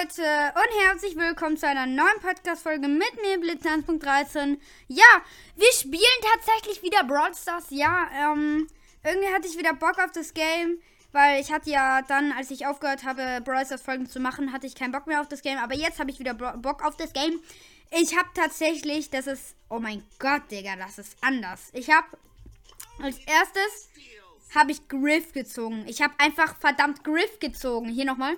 Leute und herzlich willkommen zu einer neuen Podcast-Folge mit mir, Blitz 1.13. Ja, wir spielen tatsächlich wieder Brawl Stars. Ja, ähm, irgendwie hatte ich wieder Bock auf das Game, weil ich hatte ja dann, als ich aufgehört habe, Brawl Stars Folgen zu machen, hatte ich keinen Bock mehr auf das Game. Aber jetzt habe ich wieder Bock auf das Game. Ich habe tatsächlich, das ist, oh mein Gott, Digga, das ist anders. Ich habe als erstes habe ich Griff gezogen. Ich habe einfach verdammt Griff gezogen. Hier nochmal.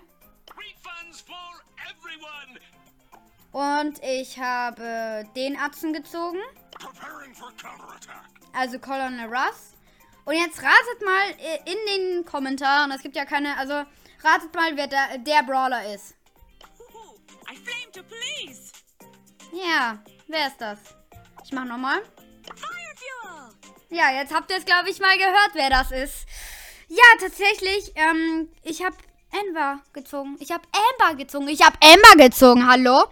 Und ich habe den Atzen gezogen. Also Colonel Russ. Und jetzt ratet mal in den Kommentaren, es gibt ja keine, also ratet mal, wer der, der Brawler ist. Ja, wer ist das? Ich mach nochmal. Ja, jetzt habt ihr es, glaube ich, mal gehört, wer das ist. Ja, tatsächlich, ähm, ich habe Amber gezogen. Ich habe Amber gezogen. Ich habe Amber gezogen. Hallo?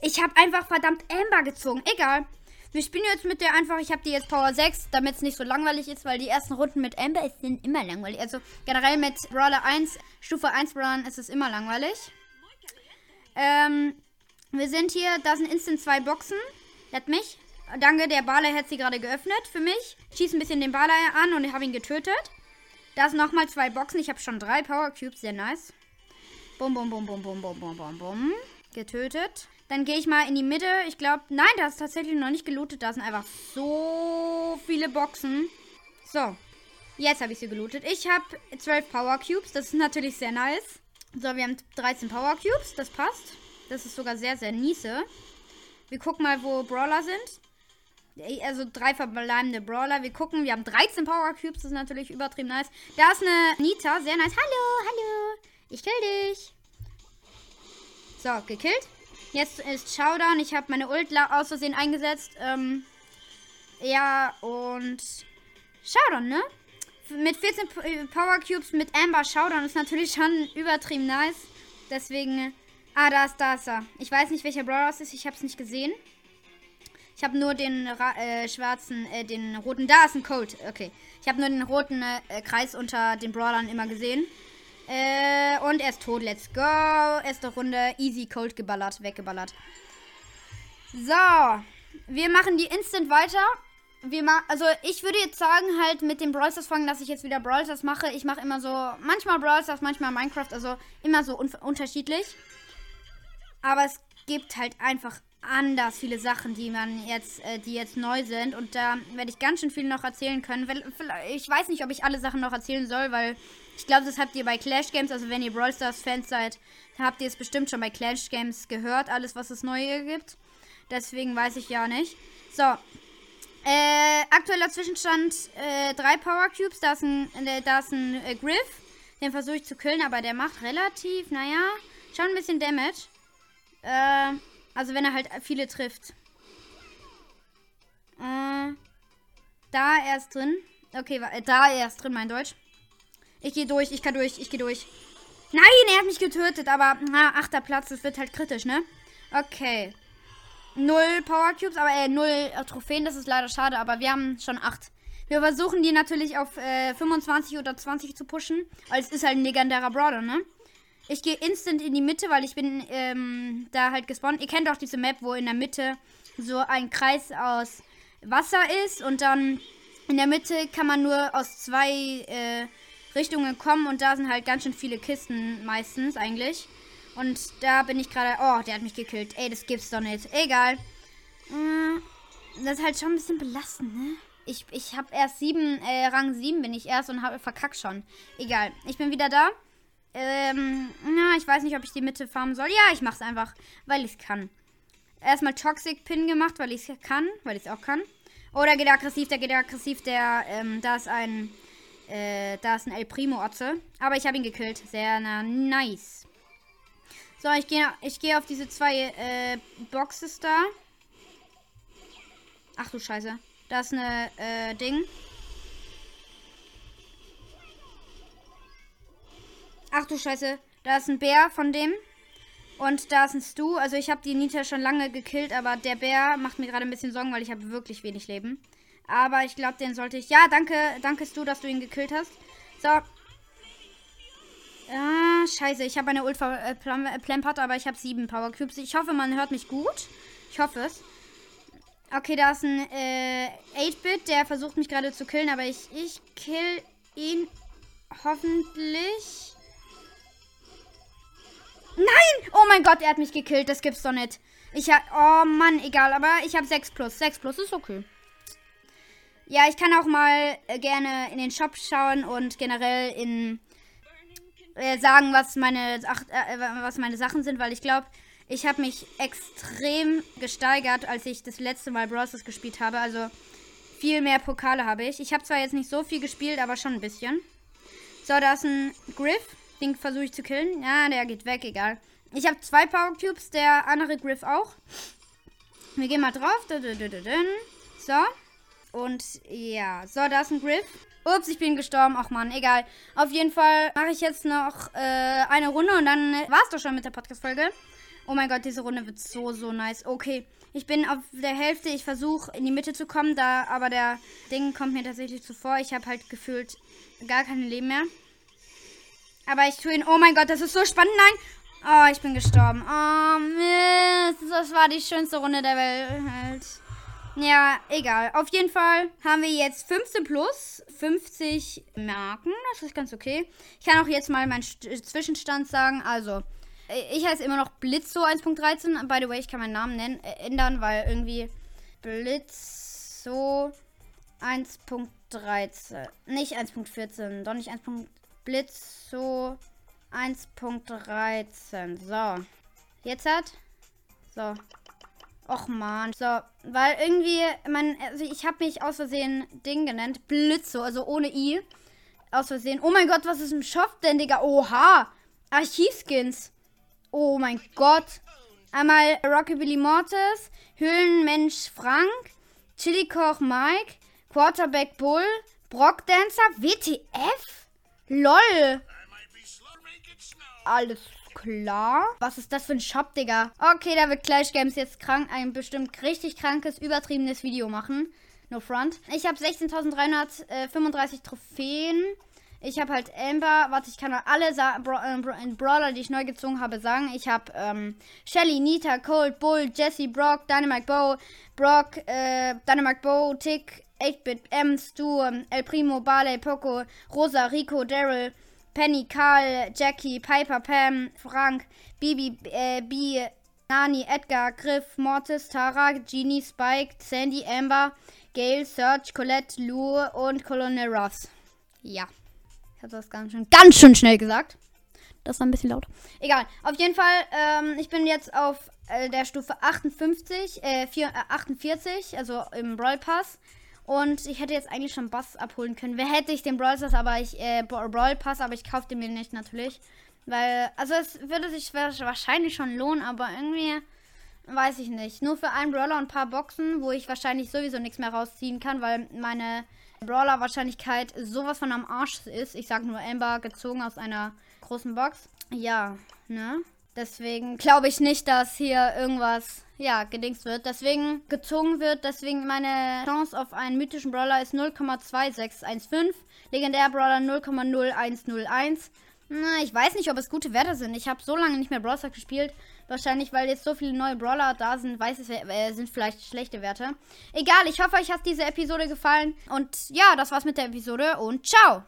Ich habe einfach verdammt Amber gezogen. Egal. Wir spielen jetzt mit der einfach. Ich habe die jetzt Power 6, damit es nicht so langweilig ist, weil die ersten Runden mit Amber sind immer langweilig. Also generell mit Brawler 1, Stufe 1 Brawlern ist es immer langweilig. Ähm, wir sind hier. Da sind instant zwei Boxen. Let mich. Danke, der Baler hat sie gerade geöffnet für mich. Schieß ein bisschen den Baler an und ich habe ihn getötet. Da sind nochmal zwei Boxen. Ich habe schon drei Power Cubes. Sehr nice. Bum, bum, bum, bum, bum, bum, bum, bum, bum. Getötet. Dann gehe ich mal in die Mitte. Ich glaube, nein, da ist tatsächlich noch nicht gelootet. Da sind einfach so viele Boxen. So. Jetzt habe ich sie gelootet. Ich habe 12 Power Cubes. Das ist natürlich sehr nice. So, wir haben 13 Power Cubes. Das passt. Das ist sogar sehr, sehr niese. Wir gucken mal, wo Brawler sind. Also drei verbleibende Brawler. Wir gucken, wir haben 13 Power Cubes. Das ist natürlich übertrieben nice. Da ist eine Nita. Sehr nice. Hallo, hallo. Ich kill dich. So, gekillt. Jetzt ist Showdown. Ich habe meine Ult aus Versehen eingesetzt. Ähm, ja, und Showdown, ne? Mit 14 Power Cubes mit Amber Showdown ist natürlich schon übertrieben nice. Deswegen. Ah, da ist, da ist er. Ich weiß nicht, welcher Brawler es ist. Ich habe es nicht gesehen. Ich habe nur den äh, schwarzen, äh, den roten. Da ist ein Cold. Okay. Ich habe nur den roten äh, Kreis unter den Brawlern immer gesehen. Äh, und er ist tot. Let's go. Erste Runde. Easy Cold geballert. Weggeballert. So. Wir machen die instant weiter. Wir ma also ich würde jetzt sagen, halt mit dem Brawl Stars fangen, dass ich jetzt wieder Brawl Stars mache. Ich mache immer so, manchmal Brawl Stars, manchmal Minecraft, also immer so un unterschiedlich. Aber es gibt halt einfach anders viele Sachen, die man jetzt, äh, die jetzt neu sind. Und da werde ich ganz schön viel noch erzählen können. Ich weiß nicht, ob ich alle Sachen noch erzählen soll, weil ich glaube, das habt ihr bei Clash Games, also wenn ihr Brawl Stars Fans seid, habt ihr es bestimmt schon bei Clash Games gehört, alles, was es Neue gibt. Deswegen weiß ich ja nicht. So. Äh, aktueller Zwischenstand, äh, drei Power Cubes. Da ist ein, äh, da ist ein äh, Griff. Den versuche ich zu killen, aber der macht relativ, naja, schon ein bisschen Damage. Äh, also wenn er halt viele trifft. Äh, da er ist drin. Okay, äh, da er ist drin, mein Deutsch. Ich gehe durch, ich kann durch, ich gehe durch. Nein, er hat mich getötet, aber na, achter Platz, das wird halt kritisch, ne? Okay. Null Power Cubes, aber äh, null äh, Trophäen, das ist leider schade, aber wir haben schon acht. Wir versuchen die natürlich auf äh, 25 oder 20 zu pushen, es ist halt ein legendärer Brawler, ne? Ich gehe instant in die Mitte, weil ich bin ähm, da halt gespawnt. Ihr kennt auch diese Map, wo in der Mitte so ein Kreis aus Wasser ist und dann in der Mitte kann man nur aus zwei äh, Richtungen kommen und da sind halt ganz schön viele Kisten meistens eigentlich. Und da bin ich gerade. Oh, der hat mich gekillt. Ey, das gibt's doch nicht. Egal. Äh, das ist halt schon ein bisschen belastend, ne? Ich, ich habe erst sieben, äh, Rang 7 bin ich erst und habe verkackt schon. Egal. Ich bin wieder da. Ähm, na, ich weiß nicht, ob ich die Mitte farmen soll. Ja, ich mach's einfach, weil ich's kann. Erstmal Toxic Pin gemacht, weil ich's kann, weil ich's auch kann. Oder geht aggressiv, der geht aggressiv, der, ähm, da ist ein, äh, da ist ein El Primo Otze. Aber ich habe ihn gekillt. Sehr na, nice. So, ich gehe ich geh auf diese zwei, äh, Boxes da. Ach du Scheiße. Da ist eine, äh, Ding. Ach du Scheiße. Da ist ein Bär von dem. Und da ist ein Stu. Also ich habe die Nita schon lange gekillt, aber der Bär macht mir gerade ein bisschen Sorgen, weil ich habe wirklich wenig Leben. Aber ich glaube, den sollte ich... Ja, danke, danke Stu, dass du ihn gekillt hast. So. Ah, scheiße. Ich habe eine Ultra äh, Plampert, aber ich habe sieben Power Cubes. Ich hoffe, man hört mich gut. Ich hoffe es. Okay, da ist ein äh, 8-Bit, der versucht mich gerade zu killen, aber ich, ich kill ihn hoffentlich. Nein! Oh mein Gott, er hat mich gekillt. Das gibt's doch nicht. Ich hab. Oh Mann, egal. Aber ich habe 6 plus. 6 plus ist okay. Ja, ich kann auch mal äh, gerne in den Shop schauen und generell in äh, sagen, was meine, ach, äh, was meine Sachen sind, weil ich glaube, ich habe mich extrem gesteigert, als ich das letzte Mal Bros. gespielt habe. Also viel mehr Pokale habe ich. Ich habe zwar jetzt nicht so viel gespielt, aber schon ein bisschen. So, da ist ein Griff. Den versuche ich zu killen. Ja, der geht weg, egal. Ich habe zwei Power Cubes, der andere Griff auch. Wir gehen mal drauf. So. Und ja, so, da ist ein Griff. Ups, ich bin gestorben. Ach man, egal. Auf jeden Fall mache ich jetzt noch äh, eine Runde und dann äh, war es doch schon mit der Podcast-Folge. Oh mein Gott, diese Runde wird so, so nice. Okay, ich bin auf der Hälfte. Ich versuche in die Mitte zu kommen, da aber der Ding kommt mir tatsächlich zuvor. Ich habe halt gefühlt gar kein Leben mehr. Aber ich tue ihn. Oh mein Gott, das ist so spannend. Nein. Oh, ich bin gestorben. Oh, Mist. Das war die schönste Runde der Welt. Ja, egal. Auf jeden Fall haben wir jetzt 15 plus 50 Marken. Das ist ganz okay. Ich kann auch jetzt mal meinen Zwischenstand sagen. Also, ich heiße immer noch Blitzo 1.13. By the way, ich kann meinen Namen nennen, äh, ändern, weil irgendwie Blitzo 1.13. Nicht 1.14, doch nicht 1. Blitzo 1.13. So. Jetzt hat. So. Och man. So, weil irgendwie, man, also ich habe mich aus Versehen Ding genannt. Blitzo, also ohne I. Aus Versehen. Oh mein Gott, was ist ein Shop denn, Digga? Oha. Archivskins. Oh mein Gott. Einmal Rockabilly Mortis, Höhlenmensch Frank, Chili Koch Mike, Quarterback Bull, Brock Dancer, WTF? LOL. Alles klar. Was ist das für ein Shop, Digga? Okay, da wird Clash Games jetzt krank, ein bestimmt richtig krankes, übertriebenes Video machen. No front. Ich habe 16.335 Trophäen. Ich habe halt Amber. Warte, ich kann mal alle Sa Bra äh, Bra Brawler, die ich neu gezogen habe, sagen. Ich habe ähm, Shelly, Nita, Cold, Bull, Jesse, Brock, Dynamite Bow, Brock, äh, Dynamite Bow, Tick, 8-Bit, M, Stu, El Primo, Barley, Poco, Rosa, Rico, Daryl, Penny, Karl, Jackie, Piper, Pam, Frank, Bibi, äh, B, Nani, Edgar, Griff, Mortis, Tara, Genie, Spike, Sandy, Amber, Gail, Serge, Colette, Lou und Colonel Ross. Ja. Ich habe das ganz schön, ganz schön schnell gesagt. Das war ein bisschen laut. Egal. Auf jeden Fall, ähm, ich bin jetzt auf äh, der Stufe 58, äh, 4, äh, 48, also im Brawl Pass. Und ich hätte jetzt eigentlich schon Boss abholen können. Wer hätte ich den Brawl Pass, aber ich, äh, Brawl Pass, aber ich kaufe den mir nicht natürlich. Weil, also es würde sich wahrscheinlich schon lohnen, aber irgendwie weiß ich nicht. Nur für einen Brawler und ein paar Boxen, wo ich wahrscheinlich sowieso nichts mehr rausziehen kann, weil meine Brawler-Wahrscheinlichkeit sowas von am Arsch ist. Ich sag nur Amber gezogen aus einer großen Box. Ja, ne? Deswegen glaube ich nicht, dass hier irgendwas, ja, gedingst wird. Deswegen gezogen wird. Deswegen meine Chance auf einen mythischen Brawler ist 0,2615. Legendär Brawler 0,0101. Na, ich weiß nicht, ob es gute Werte sind. Ich habe so lange nicht mehr Brawl Stars gespielt. Wahrscheinlich, weil jetzt so viele neue Brawler da sind, weiß es, äh, sind vielleicht schlechte Werte. Egal, ich hoffe, euch hat diese Episode gefallen. Und ja, das war's mit der Episode und ciao!